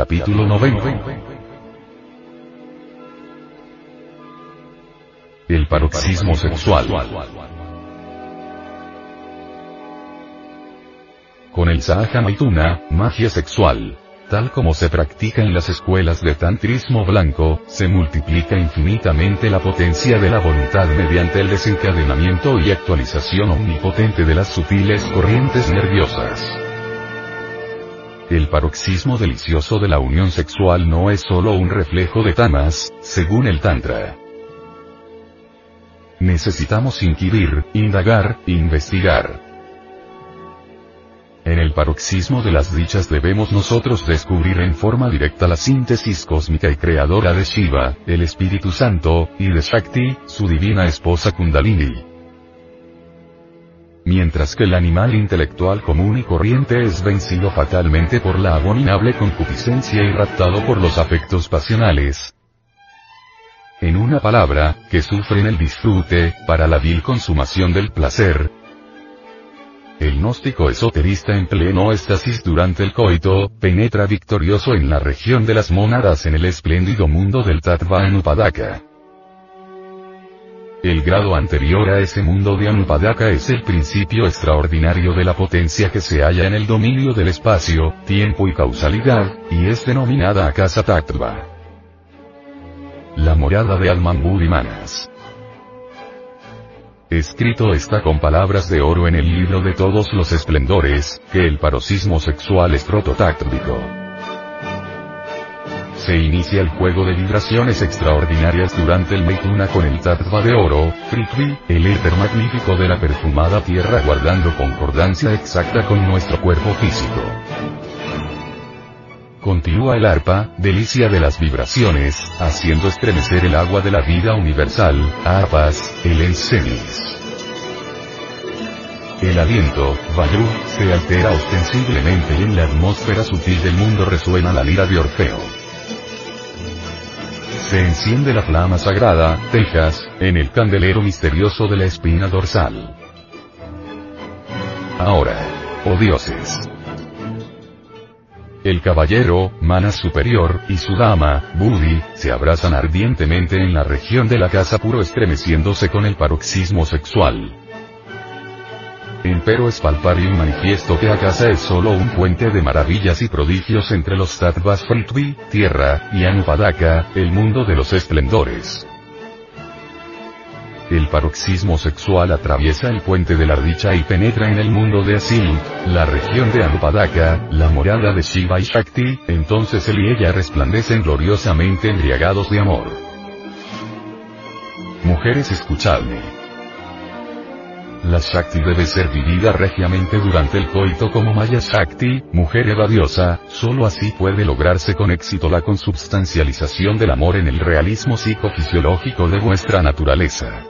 Capítulo 90. El paroxismo sexual. Con el Sahaja Maituna, magia sexual, tal como se practica en las escuelas de tantrismo blanco, se multiplica infinitamente la potencia de la voluntad mediante el desencadenamiento y actualización omnipotente de las sutiles corrientes nerviosas. El paroxismo delicioso de la unión sexual no es solo un reflejo de tamas, según el Tantra. Necesitamos inquirir, indagar, investigar. En el paroxismo de las dichas debemos nosotros descubrir en forma directa la síntesis cósmica y creadora de Shiva, el Espíritu Santo, y de Shakti, su divina esposa Kundalini mientras que el animal intelectual común y corriente es vencido fatalmente por la abominable concupiscencia y raptado por los afectos pasionales. En una palabra, que sufren el disfrute, para la vil consumación del placer. El gnóstico esoterista en pleno éxtasis durante el coito, penetra victorioso en la región de las mónadas en el espléndido mundo del Tattva Upadaka. El grado anterior a ese mundo de Anupadaka es el principio extraordinario de la potencia que se halla en el dominio del espacio, tiempo y causalidad, y es denominada Akasa Tattva. La morada de y Manas. Escrito está con palabras de oro en el libro de todos los esplendores, que el paroxismo sexual es prototáctico se inicia el juego de vibraciones extraordinarias durante el Meituna con el Tattva de oro, Prithvi, el éter magnífico de la perfumada tierra guardando concordancia exacta con nuestro cuerpo físico. Continúa el arpa, delicia de las vibraciones, haciendo estremecer el agua de la vida universal, arpas, el ensenis. El aliento, Vayu, se altera ostensiblemente y en la atmósfera sutil del mundo resuena la lira de Orfeo se enciende la flama sagrada, Tejas, en el candelero misterioso de la espina dorsal. Ahora, oh dioses. El caballero, Manas Superior, y su dama, Budi, se abrazan ardientemente en la región de la casa puro estremeciéndose con el paroxismo sexual. Empero es palpar y manifiesto que Akasa es solo un puente de maravillas y prodigios entre los Tattvas Fritvi, tierra, y Anupadaka, el mundo de los esplendores. El paroxismo sexual atraviesa el puente de la dicha y penetra en el mundo de Asilut, la región de Anupadaka, la morada de Shiva y Shakti, entonces él y ella resplandecen gloriosamente embriagados de amor. Mujeres escuchadme. La Shakti debe ser vivida regiamente durante el coito como Maya Shakti, mujer evadiosa, solo así puede lograrse con éxito la consubstancialización del amor en el realismo psicofisiológico de vuestra naturaleza.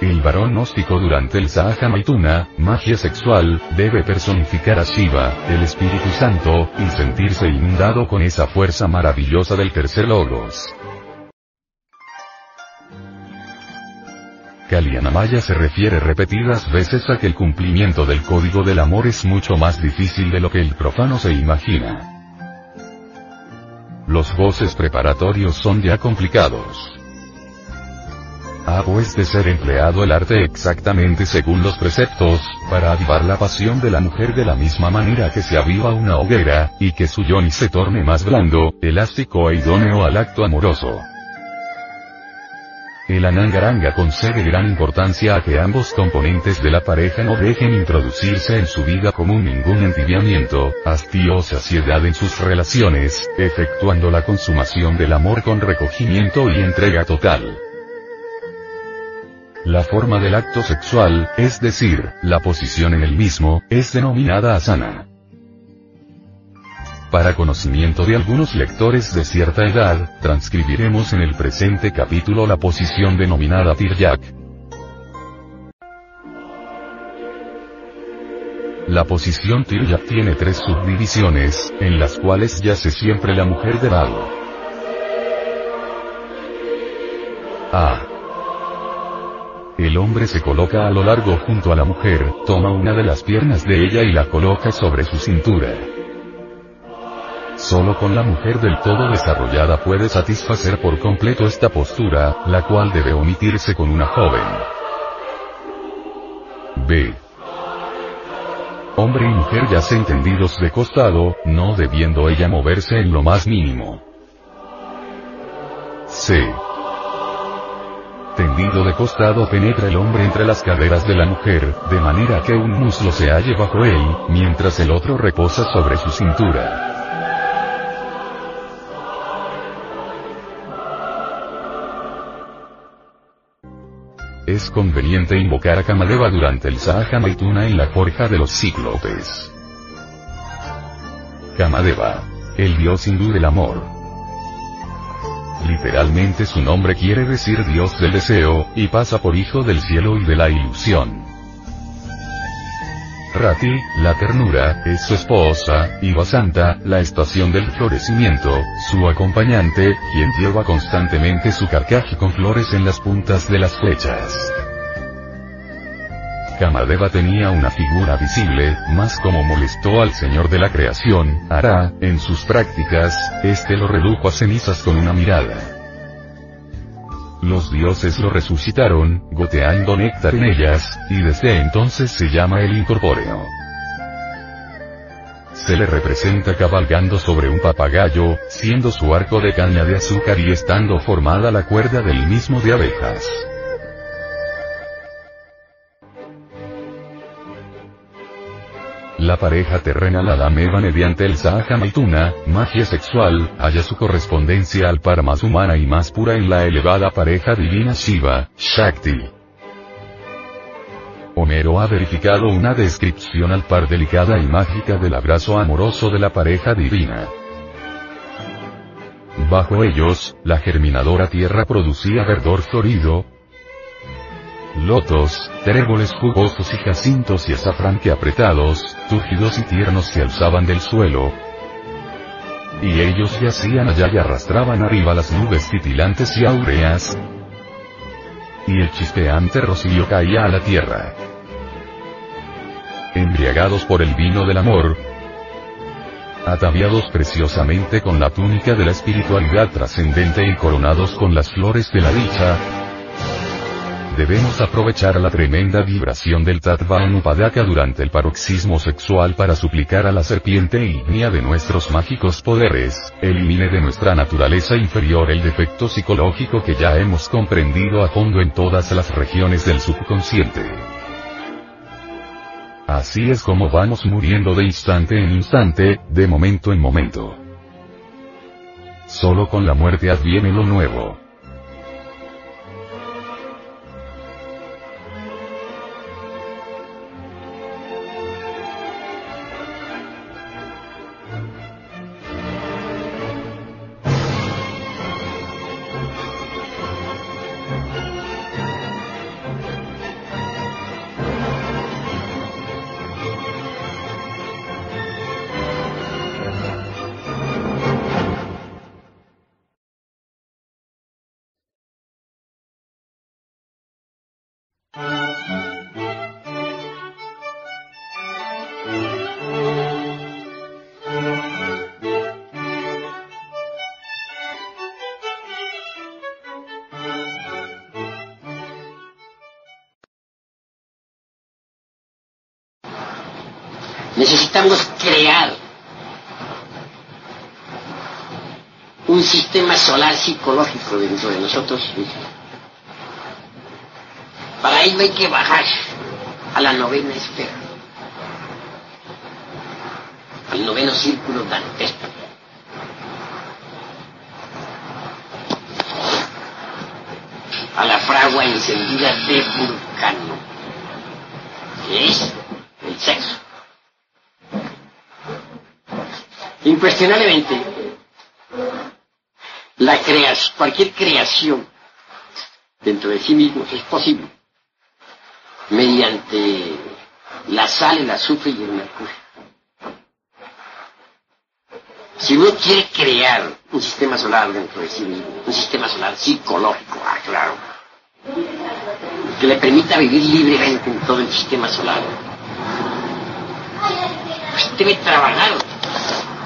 El varón gnóstico durante el Sahaja Maituna, magia sexual, debe personificar a Shiva, el Espíritu Santo, y sentirse inundado con esa fuerza maravillosa del tercer logos. Kalianamaya se refiere repetidas veces a que el cumplimiento del código del amor es mucho más difícil de lo que el profano se imagina. Los voces preparatorios son ya complicados. Ha pues de ser empleado el arte exactamente según los preceptos, para avivar la pasión de la mujer de la misma manera que se aviva una hoguera, y que su yoni se torne más blando, elástico e idóneo al acto amoroso. El Anangaranga concede gran importancia a que ambos componentes de la pareja no dejen introducirse en su vida común ningún entibiamiento, hastío o saciedad en sus relaciones, efectuando la consumación del amor con recogimiento y entrega total. La forma del acto sexual, es decir, la posición en el mismo, es denominada asana. Para conocimiento de algunos lectores de cierta edad, transcribiremos en el presente capítulo la posición denominada Tiryak. La posición Tiryak tiene tres subdivisiones, en las cuales yace siempre la mujer de lado. A. El hombre se coloca a lo largo junto a la mujer, toma una de las piernas de ella y la coloca sobre su cintura. Solo con la mujer del todo desarrollada puede satisfacer por completo esta postura, la cual debe omitirse con una joven. B. Hombre y mujer ya se entendidos de costado, no debiendo ella moverse en lo más mínimo. C. Tendido de costado penetra el hombre entre las caderas de la mujer, de manera que un muslo se halle bajo él, mientras el otro reposa sobre su cintura. Es conveniente invocar a Kamadeva durante el Sahaja Maituna en la forja de los cíclopes. Kamadeva. El dios hindú del amor. Literalmente su nombre quiere decir dios del deseo, y pasa por hijo del cielo y de la ilusión. Rati, la ternura, es su esposa, y Vasanta, la estación del florecimiento, su acompañante, quien lleva constantemente su carcaje con flores en las puntas de las flechas. Kamadeva tenía una figura visible, más como molestó al señor de la creación, Ara, en sus prácticas, este lo redujo a cenizas con una mirada. Los dioses lo resucitaron, goteando néctar en ellas, y desde entonces se llama el incorpóreo. Se le representa cabalgando sobre un papagayo, siendo su arco de caña de azúcar y estando formada la cuerda del mismo de abejas. La pareja terrenal Adameva mediante el Sahaja Maituna, magia sexual, halla su correspondencia al par más humana y más pura en la elevada pareja divina Shiva, Shakti. Homero ha verificado una descripción al par delicada y mágica del abrazo amoroso de la pareja divina. Bajo ellos, la germinadora tierra producía verdor florido, lotos, tréboles jugosos y jacintos y azafrán que apretados, túrgidos y tiernos se alzaban del suelo. Y ellos yacían allá y arrastraban arriba las nubes titilantes y áureas. Y el chispeante rocío caía a la tierra. Embriagados por el vino del amor, ataviados preciosamente con la túnica de la espiritualidad trascendente y coronados con las flores de la dicha, Debemos aprovechar la tremenda vibración del Tattva Anupadaka durante el paroxismo sexual para suplicar a la serpiente ígnea de nuestros mágicos poderes, elimine de nuestra naturaleza inferior el defecto psicológico que ya hemos comprendido a fondo en todas las regiones del subconsciente. Así es como vamos muriendo de instante en instante, de momento en momento. Solo con la muerte adviene lo nuevo. Necesitamos crear un sistema solar psicológico dentro de nosotros Para ello hay que bajar a la novena esfera, al noveno círculo dantesco. A la fragua encendida de vulcano, que es el sexo. Incuestionablemente, cualquier creación dentro de sí mismo es posible mediante la sal, el azufre y el mercurio. Si uno quiere crear un sistema solar dentro de sí mismo, un sistema solar psicológico, ah, claro, que le permita vivir libremente en todo el sistema solar, pues debe trabajar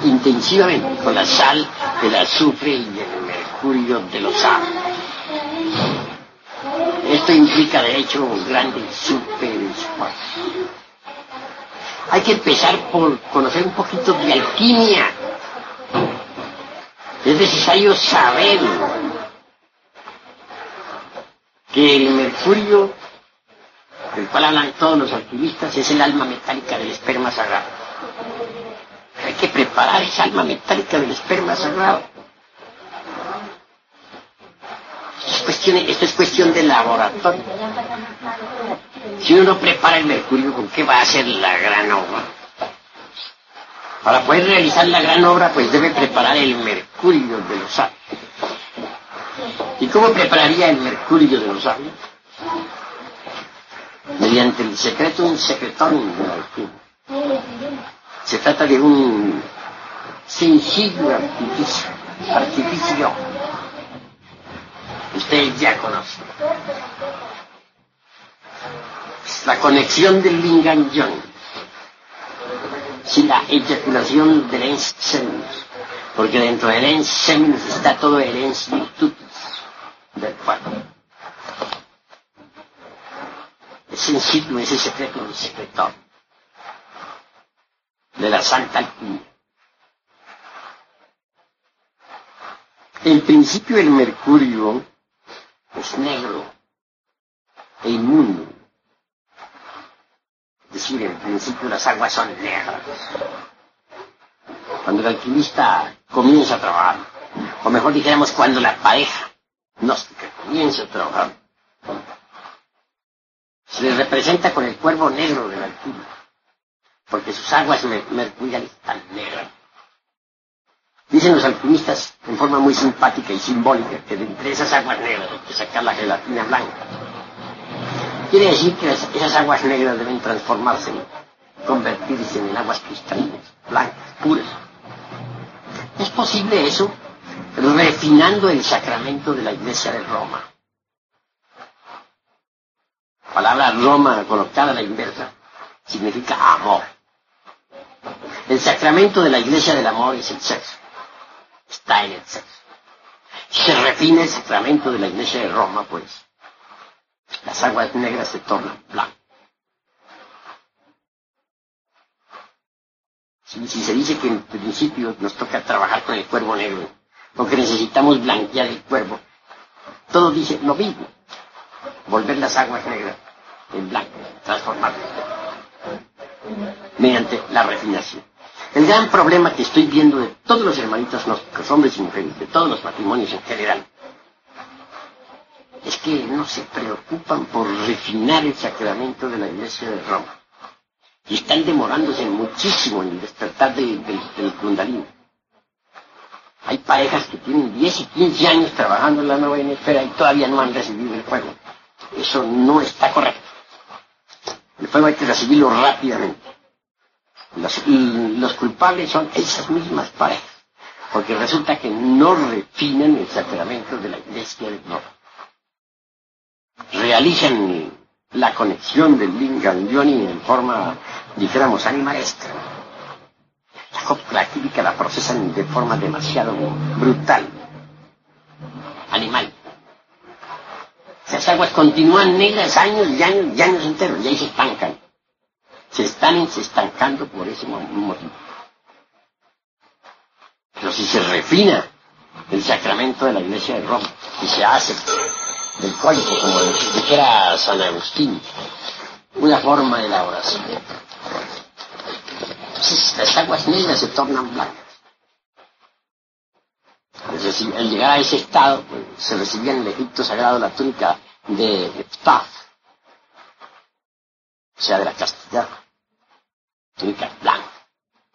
intensivamente con la sal, el azufre y el mercurio de los árboles. Esto implica, de hecho, un grande super esfuerzo. Hay que empezar por conocer un poquito de alquimia. Es necesario saber que el mercurio, del cual hablan todos los alquimistas, es el alma metálica del esperma sagrado. Hay que preparar esa alma metálica del esperma sagrado. Esto es cuestión de laboratorio. Si uno prepara el mercurio, ¿con qué va a hacer la gran obra? Para poder realizar la gran obra, pues debe preparar el mercurio de los sabios. ¿Y cómo prepararía el mercurio de los sabios? Mediante el secreto, un secretón de la Se trata de un sencillo artificio Ustedes ya conocen. La conexión del Lingan-Young. Sí, la eyaculación del ens seminus. Porque dentro del ens seminus está todo el ens virtutis del cuerpo. Es en sitio ese secreto del secreto de la Santa Alquimia. En principio el mercurio es negro e inmundo. Es decir, en principio las aguas son negras. Cuando el alquimista comienza a trabajar, o mejor dijéramos cuando la pareja gnóstica comienza a trabajar, se le representa con el cuervo negro del alquimista, porque sus aguas mercuriales están negras. Dicen los alquimistas en forma muy simpática y simbólica que de entre esas aguas negras hay que sacar la gelatina blanca. Quiere decir que esas aguas negras deben transformarse, convertirse en aguas cristalinas, blancas, puras. ¿Es posible eso? Refinando el sacramento de la iglesia de Roma. La palabra Roma colocada a la inversa significa amor. El sacramento de la iglesia del amor es el sexo está en el sexo. Se refina el sacramento de la iglesia de Roma, pues las aguas negras se tornan blancas. Si, se dice que en principio nos toca trabajar con el cuervo negro, porque necesitamos blanquear el cuervo, todo dice lo mismo. Volver las aguas negras en blanco, transformarlas mediante la refinación. El gran problema que estoy viendo de todos los hermanitos gnósticos, hombres y mujeres, de todos los matrimonios en general, es que no se preocupan por refinar el sacramento de la iglesia de Roma. Y están demorándose muchísimo en el despertar del kundalini. Hay parejas que tienen 10 y 15 años trabajando en la nueva esfera y todavía no han recibido el fuego. Eso no está correcto. El fuego hay que recibirlo rápidamente. Los, culpables son esas mismas parejas, porque resulta que no refinan el sacramento de la iglesia de Roma. Realizan la conexión del Lingam Yoni en forma, dijéramos, animalesca. La química la procesan de forma demasiado brutal, animal. Esas aguas continúan negras años y años y años enteros y ahí se estancan se están estancando por ese motivo. Pero si se refina el sacramento de la iglesia de Roma y se hace del código, como dijera San Agustín, una forma de la oración, las aguas negras se tornan blancas. Es decir, al llegar a ese estado, pues, se recibía en el Egipto sagrado la túnica de o sea, de la castidad, túnica blanca,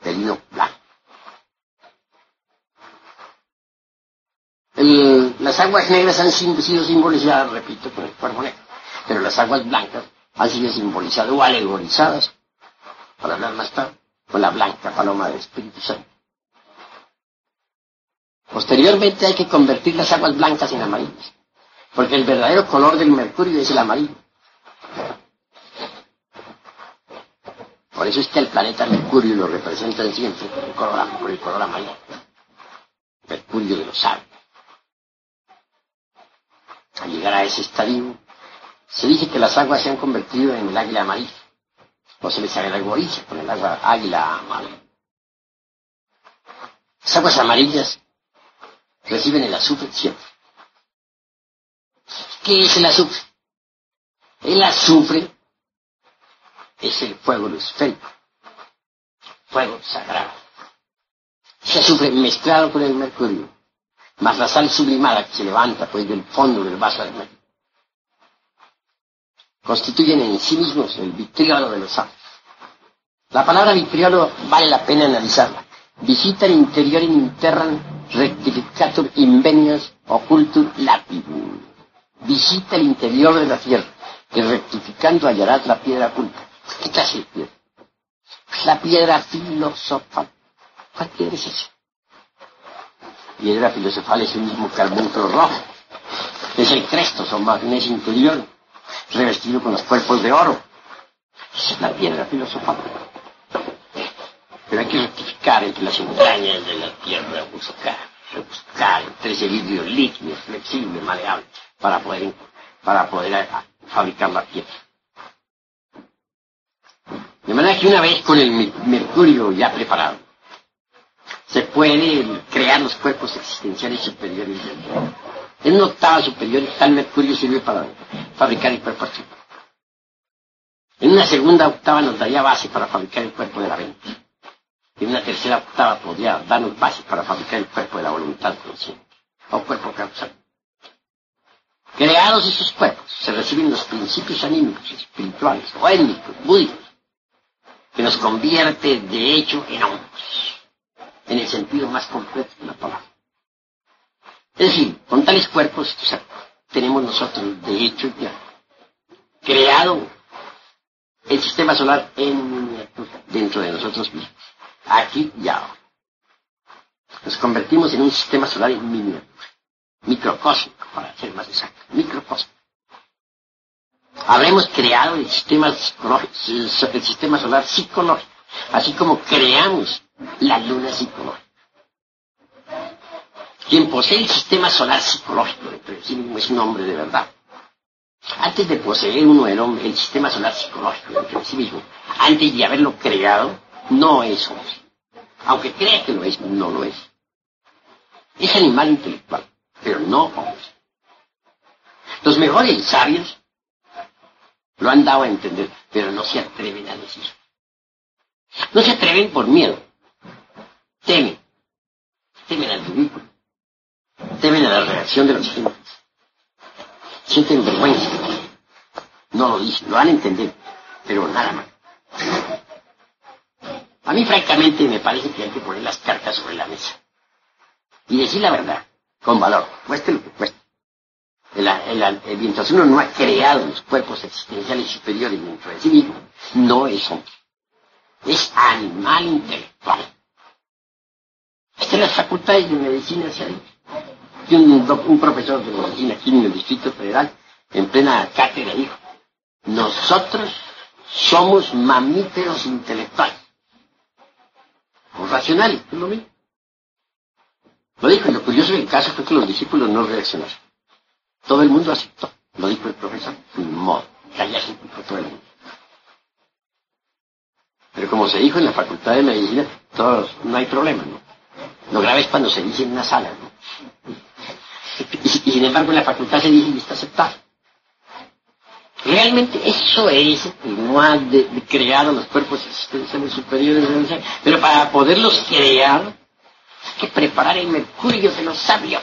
de blanco. las aguas negras han sido simbolizadas, repito, con el cuerpo negro, pero las aguas blancas han sido simbolizadas o alegorizadas, para hablar más tarde, con la blanca paloma del Espíritu Santo. Posteriormente hay que convertir las aguas blancas en amarillas, porque el verdadero color del mercurio es el amarillo. Por eso es que el planeta Mercurio lo representan siempre por el color, el color amarillo. Mercurio de los sabios. Al llegar a ese estadio, se dice que las aguas se han convertido en el águila amarilla, o se les alegoriza con el agua águila amarilla. Las aguas amarillas reciben el azufre siempre. ¿Qué es el azufre? El azufre es el fuego esférico, fuego sagrado. Ese azufre mezclado con el mercurio más la sal sublimada que se levanta pues del fondo del vaso de medio, constituyen en sí mismos el vitriolo de los sabios. La palabra vitriolo vale la pena analizarla. Visita el interior in interran rectificatur invenios occultur lapidum. Visita el interior de la tierra y rectificando hallarás la piedra oculta. ¿Qué clase de piedra? La piedra filosofal. ¿Cuál piedra es eso? piedra filosofal es el mismo que rojo. Es el cresto, son magnesio interior, revestido con los cuerpos de oro. Esa es la piedra filosofal. Pero hay que rectificar entre las entrañas de la tierra, buscar, rebuscar entre ese vidrio líquido, flexible, maleable, para poder, para poder eh, fabricar la piedra. De manera que una vez con el mercurio ya preparado, se puede crear los cuerpos existenciales superiores. En una octava superior, tal mercurio sirve para fabricar el cuerpo astral. En una segunda octava nos daría base para fabricar el cuerpo de la mente. En una tercera octava podría darnos base para fabricar el cuerpo de la voluntad consciente, o cuerpo causal. Creados esos cuerpos, se reciben los principios anímicos, espirituales, o étnicos, búdicos, que nos convierte de hecho en hombres en el sentido más completo de la palabra. Es decir, con tales cuerpos tenemos nosotros, de hecho, ya creado el sistema solar en dentro de nosotros mismos. Aquí ya Nos convertimos en un sistema solar en miniatura, microcósmico, para ser más exacto, microcósmico. Habremos creado el sistema, solar psicológico, así como creamos la luna psicológica. Quien posee el sistema solar psicológico dentro de sí mismo es un hombre de verdad. Antes de poseer uno el, hombre, el sistema solar psicológico dentro de sí mismo, antes de haberlo creado, no es hombre. Aunque crea que lo es, no lo es. Es animal intelectual, pero no hombre. Los mejores sabios lo han dado a entender, pero no se atreven a decir. No se atreven por miedo, temen. Temen al ridículo. Temen a la reacción de los gentes. Sienten vergüenza. No lo dicen, lo van a entender, pero nada más. A mí francamente me parece que hay que poner las cartas sobre la mesa. Y decir la verdad, con valor, cueste lo que cueste. El, el, mientras uno no ha creado los cuerpos existenciales superiores dentro de sí mismo, no es hombre. Es animal intelectual. En las facultades de medicina se ha Y un, profesor de medicina aquí en el Distrito Federal, en plena cátedra, dijo, nosotros somos mamíferos intelectuales. O racionales, es lo mismo. Lo dijo, y lo curioso del caso fue que los discípulos no reaccionaron. Todo el mundo aceptó. Lo dijo el profesor. Modo. Callarse por todo el mundo. Pero como se dijo en la facultad de medicina, todos, no hay problema, ¿no? Lo grave es cuando se dice en una sala, ¿no? Y, sin embargo en la facultad se dice y está aceptado. Realmente eso es que no ha creado los cuerpos existenciales superiores, pero para poderlos crear hay que preparar el mercurio de los sabios.